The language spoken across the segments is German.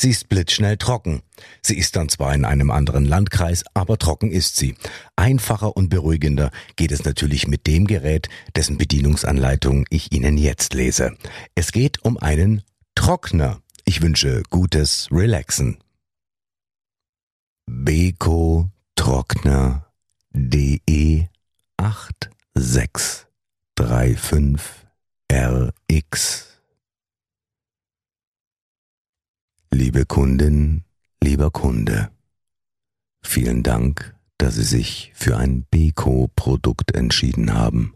Sie ist blitzschnell trocken. Sie ist dann zwar in einem anderen Landkreis, aber trocken ist sie. Einfacher und beruhigender geht es natürlich mit dem Gerät, dessen Bedienungsanleitung ich Ihnen jetzt lese. Es geht um einen Trockner. Ich wünsche gutes Relaxen. Beko Trockner DE 8635 RX Liebe Kundin, lieber Kunde, vielen Dank, dass Sie sich für ein Beko-Produkt entschieden haben.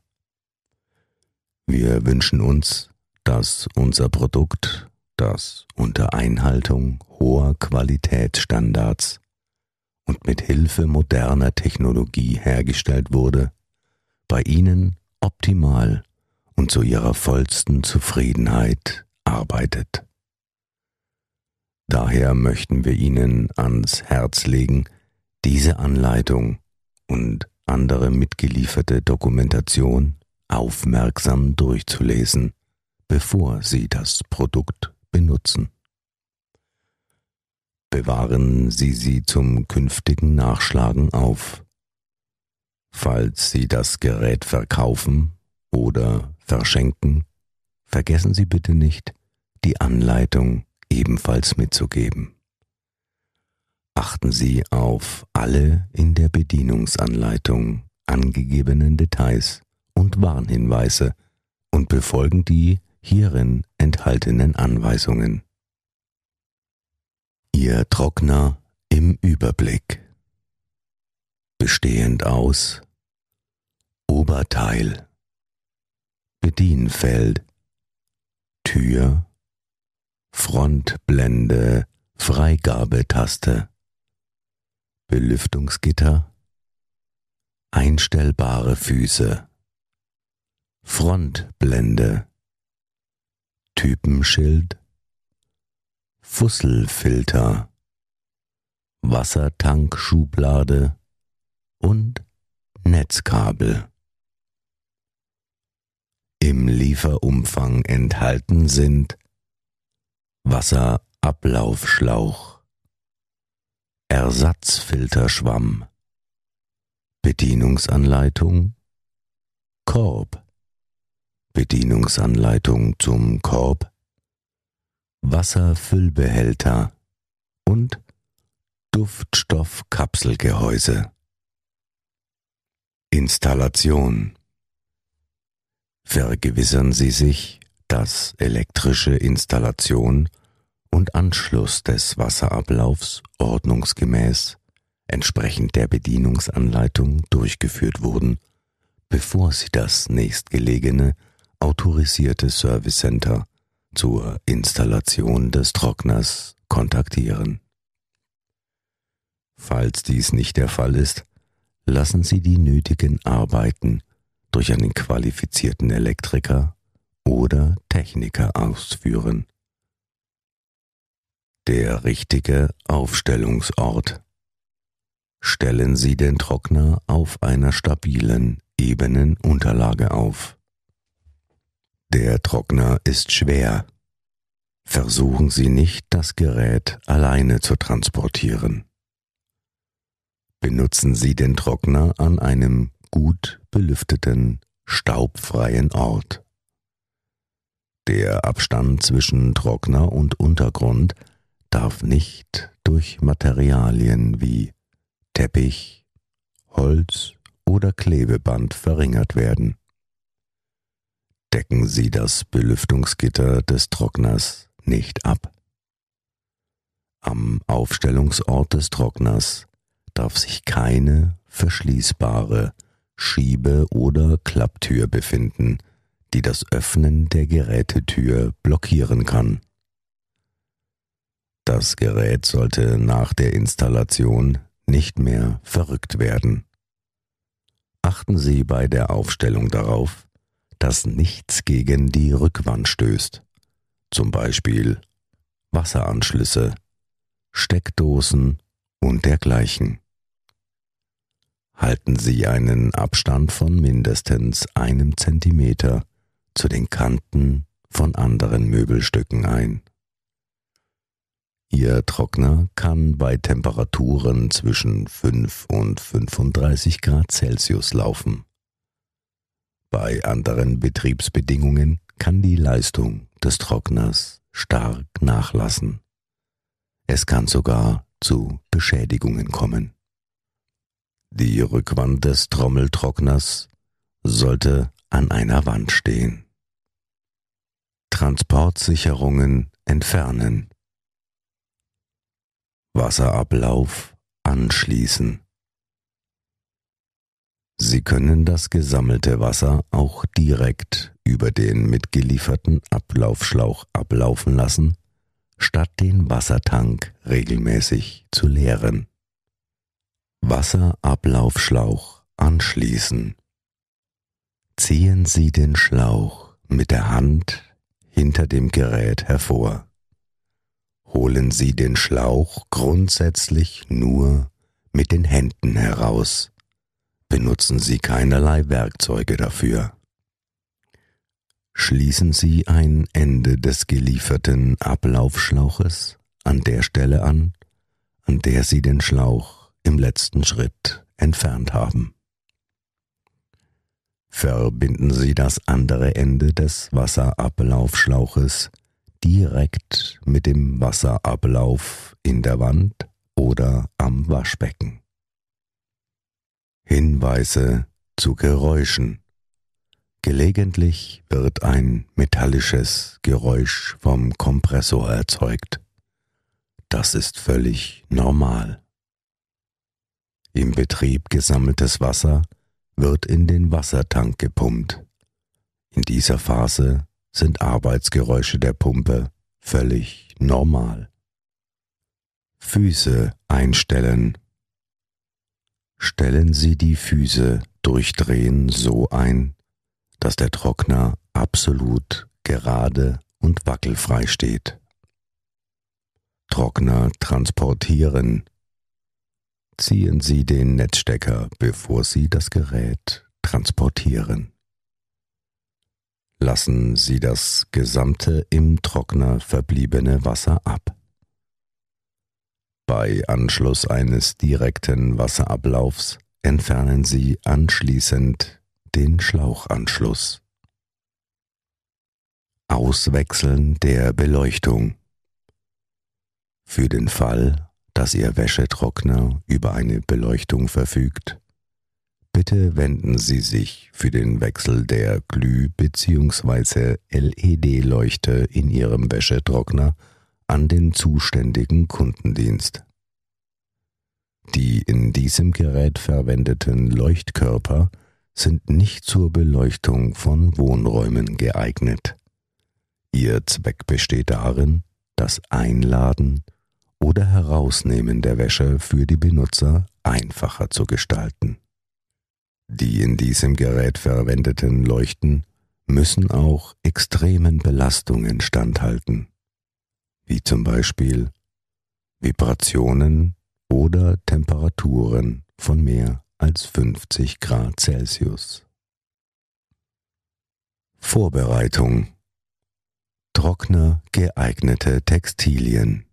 Wir wünschen uns, dass unser Produkt, das unter Einhaltung hoher Qualitätsstandards und mit Hilfe moderner Technologie hergestellt wurde, bei Ihnen optimal und zu Ihrer vollsten Zufriedenheit arbeitet. Daher möchten wir Ihnen ans Herz legen, diese Anleitung und andere mitgelieferte Dokumentation aufmerksam durchzulesen, bevor Sie das Produkt benutzen. Bewahren Sie sie zum künftigen Nachschlagen auf. Falls Sie das Gerät verkaufen oder verschenken, vergessen Sie bitte nicht, die Anleitung ebenfalls mitzugeben. Achten Sie auf alle in der Bedienungsanleitung angegebenen Details und Warnhinweise und befolgen die hierin enthaltenen Anweisungen. Ihr Trockner im Überblick. Bestehend aus Oberteil, Bedienfeld, Tür, Frontblende, Freigabetaste, Belüftungsgitter, einstellbare Füße, Frontblende, Typenschild, Fusselfilter, Wassertankschublade und Netzkabel. Im Lieferumfang enthalten sind Wasserablaufschlauch, Ersatzfilterschwamm, Bedienungsanleitung, Korb, Bedienungsanleitung zum Korb, Wasserfüllbehälter und Duftstoffkapselgehäuse. Installation. Vergewissern Sie sich, dass elektrische Installation und Anschluss des Wasserablaufs ordnungsgemäß entsprechend der Bedienungsanleitung durchgeführt wurden, bevor Sie das nächstgelegene autorisierte Service Center zur Installation des Trockners kontaktieren. Falls dies nicht der Fall ist, lassen Sie die nötigen Arbeiten durch einen qualifizierten Elektriker oder Techniker ausführen. Der richtige Aufstellungsort. Stellen Sie den Trockner auf einer stabilen, ebenen Unterlage auf. Der Trockner ist schwer. Versuchen Sie nicht, das Gerät alleine zu transportieren. Benutzen Sie den Trockner an einem gut belüfteten, staubfreien Ort. Der Abstand zwischen Trockner und Untergrund darf nicht durch Materialien wie Teppich, Holz oder Klebeband verringert werden. Decken Sie das Belüftungsgitter des Trockners nicht ab. Am Aufstellungsort des Trockners darf sich keine verschließbare Schiebe- oder Klapptür befinden, die das Öffnen der Gerätetür blockieren kann. Das Gerät sollte nach der Installation nicht mehr verrückt werden. Achten Sie bei der Aufstellung darauf, dass nichts gegen die Rückwand stößt, zum Beispiel Wasseranschlüsse, Steckdosen und dergleichen. Halten Sie einen Abstand von mindestens einem Zentimeter zu den Kanten von anderen Möbelstücken ein. Ihr Trockner kann bei Temperaturen zwischen 5 und 35 Grad Celsius laufen. Bei anderen Betriebsbedingungen kann die Leistung des Trockners stark nachlassen. Es kann sogar zu Beschädigungen kommen. Die Rückwand des Trommeltrockners sollte an einer Wand stehen. Transportsicherungen entfernen. Wasserablauf anschließen. Sie können das gesammelte Wasser auch direkt über den mitgelieferten Ablaufschlauch ablaufen lassen, statt den Wassertank regelmäßig zu leeren. Wasserablaufschlauch anschließen. Ziehen Sie den Schlauch mit der Hand hinter dem Gerät hervor holen Sie den Schlauch grundsätzlich nur mit den Händen heraus. Benutzen Sie keinerlei Werkzeuge dafür. Schließen Sie ein Ende des gelieferten Ablaufschlauches an der Stelle an, an der Sie den Schlauch im letzten Schritt entfernt haben. Verbinden Sie das andere Ende des Wasserablaufschlauches direkt mit dem Wasserablauf in der Wand oder am Waschbecken. Hinweise zu Geräuschen. Gelegentlich wird ein metallisches Geräusch vom Kompressor erzeugt. Das ist völlig normal. Im Betrieb gesammeltes Wasser wird in den Wassertank gepumpt. In dieser Phase sind Arbeitsgeräusche der Pumpe völlig normal. Füße einstellen. Stellen Sie die Füße durch Drehen so ein, dass der Trockner absolut gerade und wackelfrei steht. Trockner transportieren. Ziehen Sie den Netzstecker, bevor Sie das Gerät transportieren lassen Sie das gesamte im Trockner verbliebene Wasser ab. Bei Anschluss eines direkten Wasserablaufs entfernen Sie anschließend den Schlauchanschluss. Auswechseln der Beleuchtung. Für den Fall, dass Ihr Wäschetrockner über eine Beleuchtung verfügt, Bitte wenden Sie sich für den Wechsel der Glüh- bzw. LED-Leuchte in Ihrem Wäschetrockner an den zuständigen Kundendienst. Die in diesem Gerät verwendeten Leuchtkörper sind nicht zur Beleuchtung von Wohnräumen geeignet. Ihr Zweck besteht darin, das Einladen oder Herausnehmen der Wäsche für die Benutzer einfacher zu gestalten. Die in diesem Gerät verwendeten Leuchten müssen auch extremen Belastungen standhalten, wie zum Beispiel Vibrationen oder Temperaturen von mehr als 50 Grad Celsius. Vorbereitung Trockner geeignete Textilien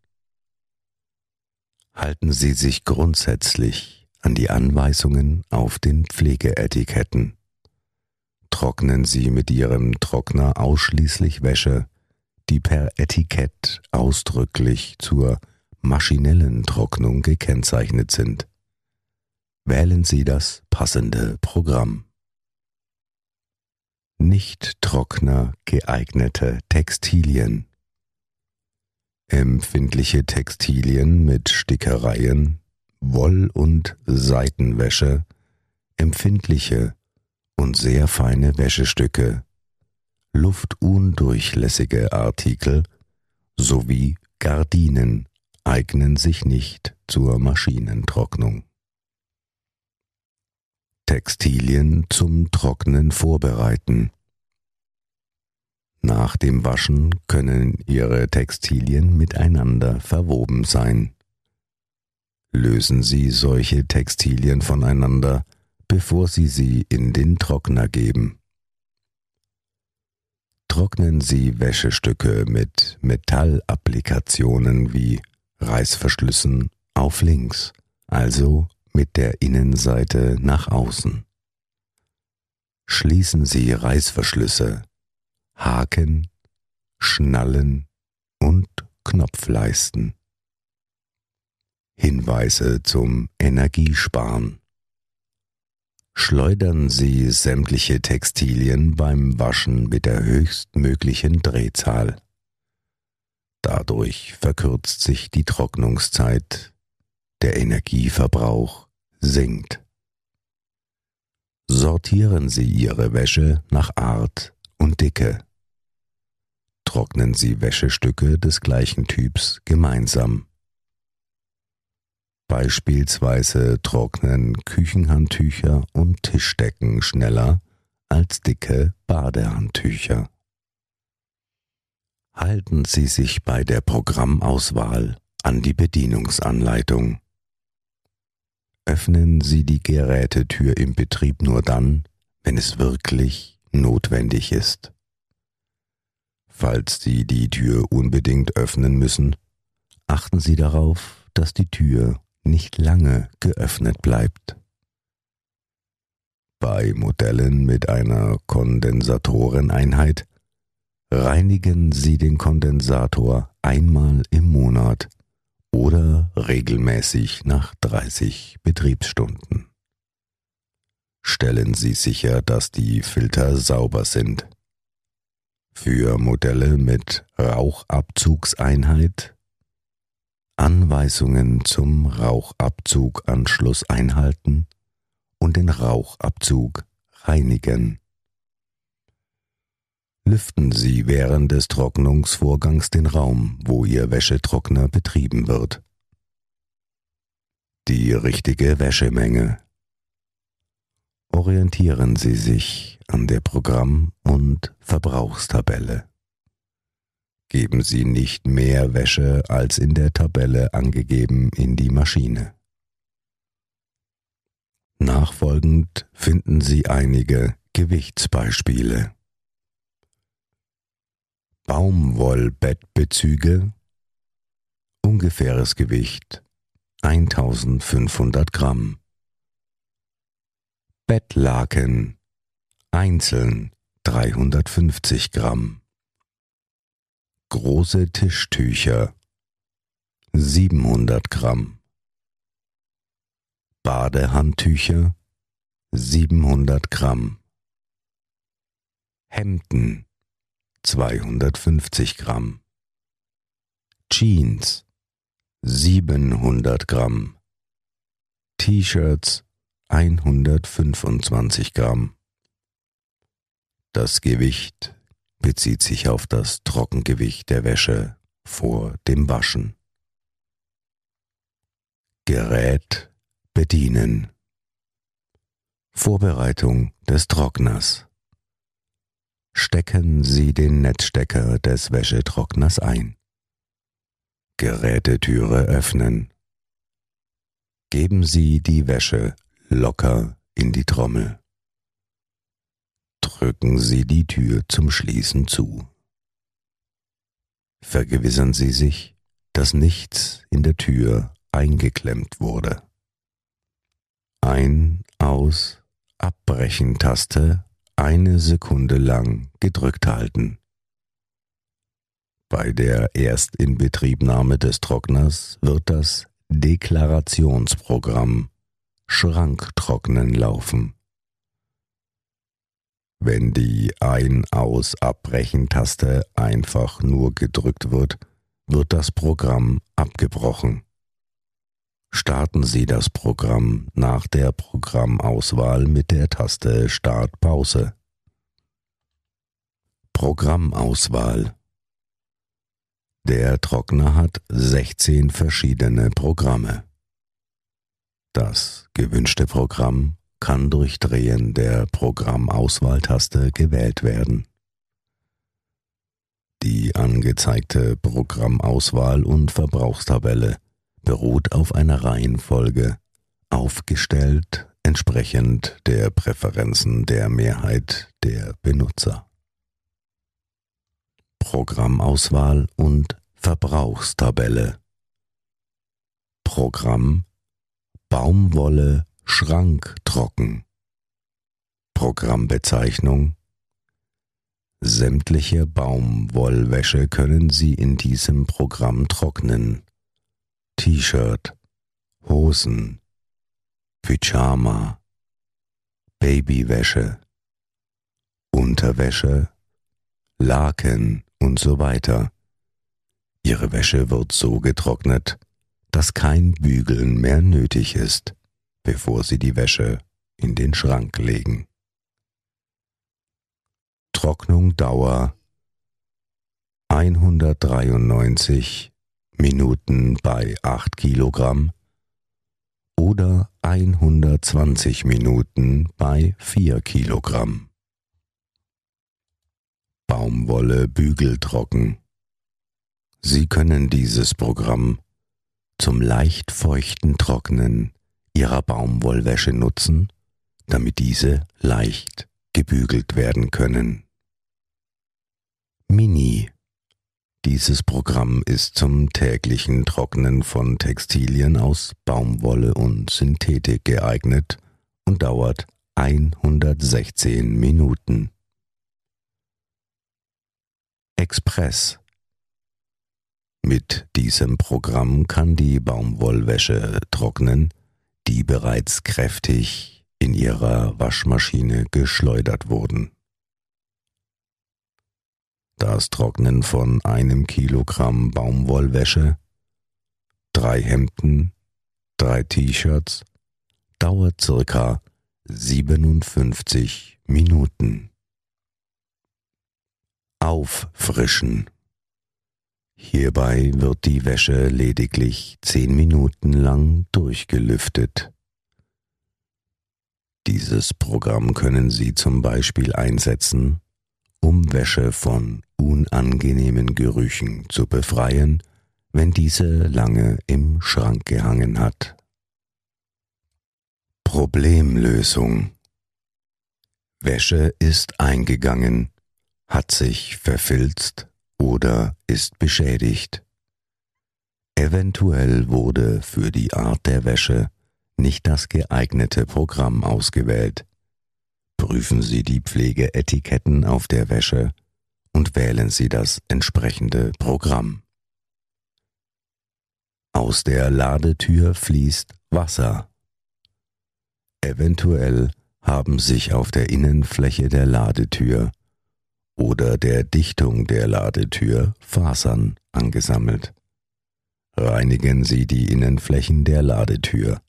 Halten Sie sich grundsätzlich an die Anweisungen auf den Pflegeetiketten. Trocknen Sie mit Ihrem Trockner ausschließlich Wäsche, die per Etikett ausdrücklich zur maschinellen Trocknung gekennzeichnet sind. Wählen Sie das passende Programm. Nicht Trockner geeignete Textilien. Empfindliche Textilien mit Stickereien, Woll- und Seitenwäsche, empfindliche und sehr feine Wäschestücke, luftundurchlässige Artikel sowie Gardinen eignen sich nicht zur Maschinentrocknung. Textilien zum Trocknen vorbereiten. Nach dem Waschen können Ihre Textilien miteinander verwoben sein. Lösen Sie solche Textilien voneinander, bevor Sie sie in den Trockner geben. Trocknen Sie Wäschestücke mit Metallapplikationen wie Reißverschlüssen auf links, also mit der Innenseite nach außen. Schließen Sie Reißverschlüsse, Haken, Schnallen und Knopfleisten. Hinweise zum Energiesparen. Schleudern Sie sämtliche Textilien beim Waschen mit der höchstmöglichen Drehzahl. Dadurch verkürzt sich die Trocknungszeit, der Energieverbrauch sinkt. Sortieren Sie Ihre Wäsche nach Art und Dicke. Trocknen Sie Wäschestücke des gleichen Typs gemeinsam. Beispielsweise trocknen Küchenhandtücher und Tischdecken schneller als dicke Badehandtücher. Halten Sie sich bei der Programmauswahl an die Bedienungsanleitung. Öffnen Sie die Gerätetür im Betrieb nur dann, wenn es wirklich notwendig ist. Falls Sie die Tür unbedingt öffnen müssen, achten Sie darauf, dass die Tür nicht lange geöffnet bleibt. Bei Modellen mit einer Kondensatoreneinheit reinigen Sie den Kondensator einmal im Monat oder regelmäßig nach 30 Betriebsstunden. Stellen Sie sicher, dass die Filter sauber sind. Für Modelle mit Rauchabzugseinheit Anweisungen zum Rauchabzuganschluss einhalten und den Rauchabzug reinigen. Lüften Sie während des Trocknungsvorgangs den Raum, wo Ihr Wäschetrockner betrieben wird. Die richtige Wäschemenge. Orientieren Sie sich an der Programm- und Verbrauchstabelle geben Sie nicht mehr Wäsche als in der Tabelle angegeben in die Maschine. Nachfolgend finden Sie einige Gewichtsbeispiele. Baumwollbettbezüge ungefähres Gewicht 1500 Gramm. Bettlaken. Einzeln 350 Gramm. Große Tischtücher. 700 Gramm. Badehandtücher. 700 Gramm. Hemden. 250 Gramm. Jeans. 700 Gramm. T-Shirts 125 Gramm Das Gewicht bezieht sich auf das Trockengewicht der Wäsche vor dem Waschen. Gerät bedienen. Vorbereitung des Trockners. Stecken Sie den Netzstecker des Wäschetrockners ein. Gerätetüre öffnen. Geben Sie die Wäsche locker in die Trommel drücken Sie die Tür zum Schließen zu. Vergewissern Sie sich, dass nichts in der Tür eingeklemmt wurde. Ein, aus, abbrechen Taste eine Sekunde lang gedrückt halten. Bei der Erstinbetriebnahme des Trockners wird das Deklarationsprogramm Schranktrocknen laufen. Wenn die Ein-Aus-Abbrechen-Taste einfach nur gedrückt wird, wird das Programm abgebrochen. Starten Sie das Programm nach der Programmauswahl mit der Taste Start Pause. Programmauswahl Der Trockner hat 16 verschiedene Programme. Das gewünschte Programm kann durch Drehen der Programmauswahltaste gewählt werden. Die angezeigte Programmauswahl und Verbrauchstabelle beruht auf einer Reihenfolge, aufgestellt entsprechend der Präferenzen der Mehrheit der Benutzer. Programmauswahl und Verbrauchstabelle Programm Baumwolle Schranktrocken Programmbezeichnung Sämtliche Baumwollwäsche können Sie in diesem Programm trocknen. T-Shirt, Hosen, Pyjama, Babywäsche, Unterwäsche, Laken und so weiter. Ihre Wäsche wird so getrocknet, dass kein Bügeln mehr nötig ist, bevor Sie die Wäsche in den Schrank legen. Trocknung Dauer 193 Minuten bei 8 Kilogramm oder 120 Minuten bei 4 Kilogramm. Baumwolle bügeltrocken. Sie können dieses Programm zum leicht feuchten Trocknen Ihrer Baumwollwäsche nutzen, damit diese leicht gebügelt werden können. Mini dieses Programm ist zum täglichen Trocknen von Textilien aus Baumwolle und Synthetik geeignet und dauert 116 Minuten. Express Mit diesem Programm kann die Baumwollwäsche trocknen, die bereits kräftig in ihrer Waschmaschine geschleudert wurden. Das Trocknen von einem Kilogramm Baumwollwäsche, drei Hemden, drei T-Shirts dauert circa 57 Minuten. Auffrischen. Hierbei wird die Wäsche lediglich 10 Minuten lang durchgelüftet. Dieses Programm können Sie zum Beispiel einsetzen, um Wäsche von unangenehmen Gerüchen zu befreien, wenn diese lange im Schrank gehangen hat. Problemlösung Wäsche ist eingegangen, hat sich verfilzt oder ist beschädigt. Eventuell wurde für die Art der Wäsche nicht das geeignete Programm ausgewählt. Prüfen Sie die Pflegeetiketten auf der Wäsche und wählen Sie das entsprechende Programm. Aus der Ladetür fließt Wasser. Eventuell haben sich auf der Innenfläche der Ladetür oder der Dichtung der Ladetür Fasern angesammelt. Reinigen Sie die Innenflächen der Ladetür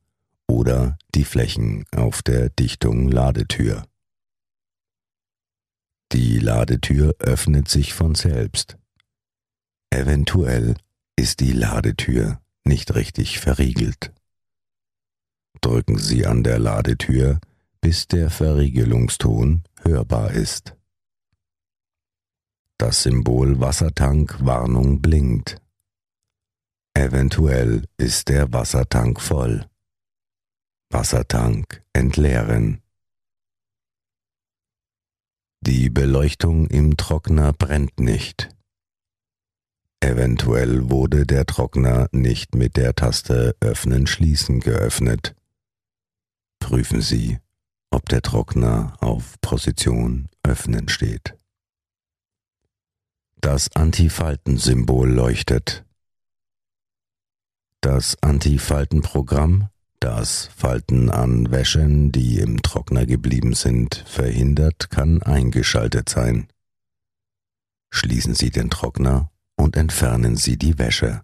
oder die Flächen auf der Dichtung Ladetür. Die Ladetür öffnet sich von selbst. Eventuell ist die Ladetür nicht richtig verriegelt. Drücken Sie an der Ladetür, bis der Verriegelungston hörbar ist. Das Symbol Wassertank Warnung blinkt. Eventuell ist der Wassertank voll. Wassertank entleeren. Die Beleuchtung im Trockner brennt nicht. Eventuell wurde der Trockner nicht mit der Taste Öffnen Schließen geöffnet. Prüfen Sie, ob der Trockner auf Position Öffnen steht. Das Antifaltensymbol leuchtet. Das Antifaltenprogramm das Falten an Wäschen, die im Trockner geblieben sind, verhindert, kann eingeschaltet sein. Schließen Sie den Trockner und entfernen Sie die Wäsche.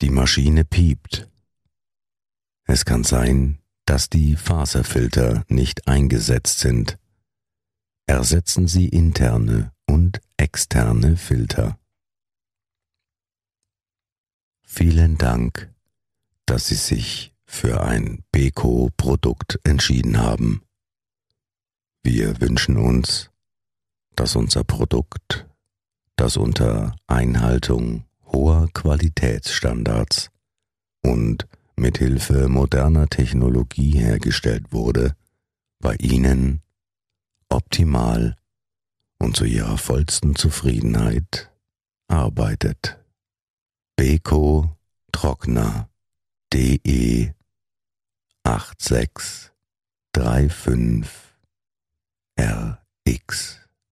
Die Maschine piept. Es kann sein, dass die Faserfilter nicht eingesetzt sind. Ersetzen Sie interne und externe Filter. Vielen Dank, dass Sie sich für ein Beko-Produkt entschieden haben. Wir wünschen uns, dass unser Produkt, das unter Einhaltung hoher Qualitätsstandards und mit Hilfe moderner Technologie hergestellt wurde, bei Ihnen optimal und zu Ihrer vollsten Zufriedenheit arbeitet. Beko Trockner DE 8635 RX